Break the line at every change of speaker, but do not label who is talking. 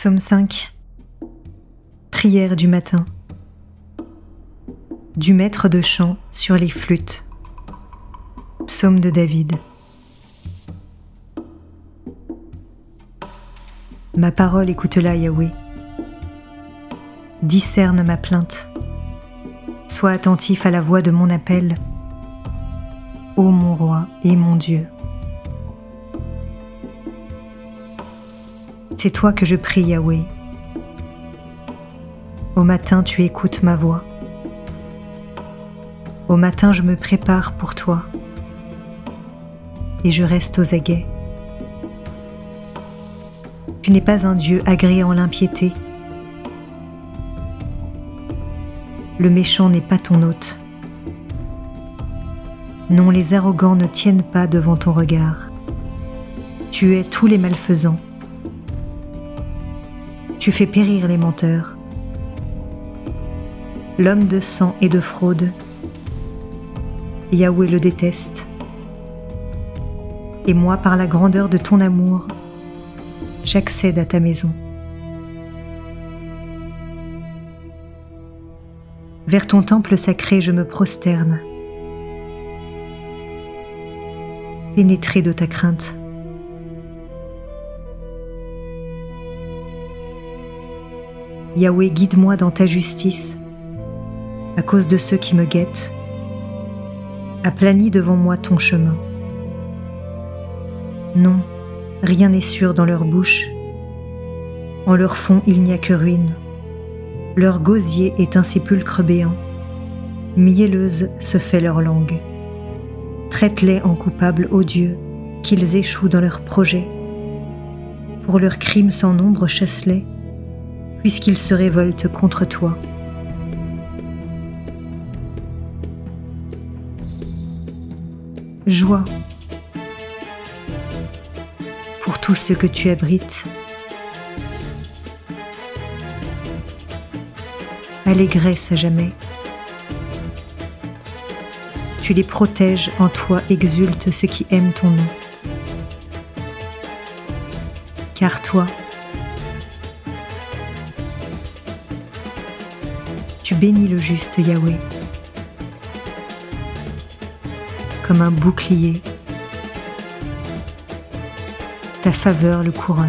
Psaume 5 Prière du matin. Du maître de chant sur les flûtes. Psaume de David. Ma parole écoute-la Yahweh. Discerne ma plainte. Sois attentif à la voix de mon appel Ô mon roi et mon Dieu C'est toi que je prie, Yahweh. Au matin, tu écoutes ma voix. Au matin, je me prépare pour toi et je reste aux aguets. Tu n'es pas un Dieu agréé en l'impiété. Le méchant n'est pas ton hôte. Non, les arrogants ne tiennent pas devant ton regard. Tu es tous les malfaisants tu fais périr les menteurs. L'homme de sang et de fraude, Yahweh le déteste. Et moi, par la grandeur de ton amour, j'accède à ta maison. Vers ton temple sacré, je me prosterne, pénétré de ta crainte. Yahweh, guide-moi dans ta justice, à cause de ceux qui me guettent. Aplanis devant moi ton chemin. Non, rien n'est sûr dans leur bouche. En leur fond, il n'y a que ruine. Leur gosier est un sépulcre béant. Mielleuse se fait leur langue. Traite-les en coupables odieux, qu'ils échouent dans leurs projets. Pour leurs crimes sans nombre, chasse-les puisqu'ils se révoltent contre toi. Joie pour tout ce que tu abrites. Allégresse à jamais. Tu les protèges, en toi exultent ceux qui aiment ton nom. Car toi, tu bénis le juste Yahweh comme un bouclier. Ta faveur le couronne.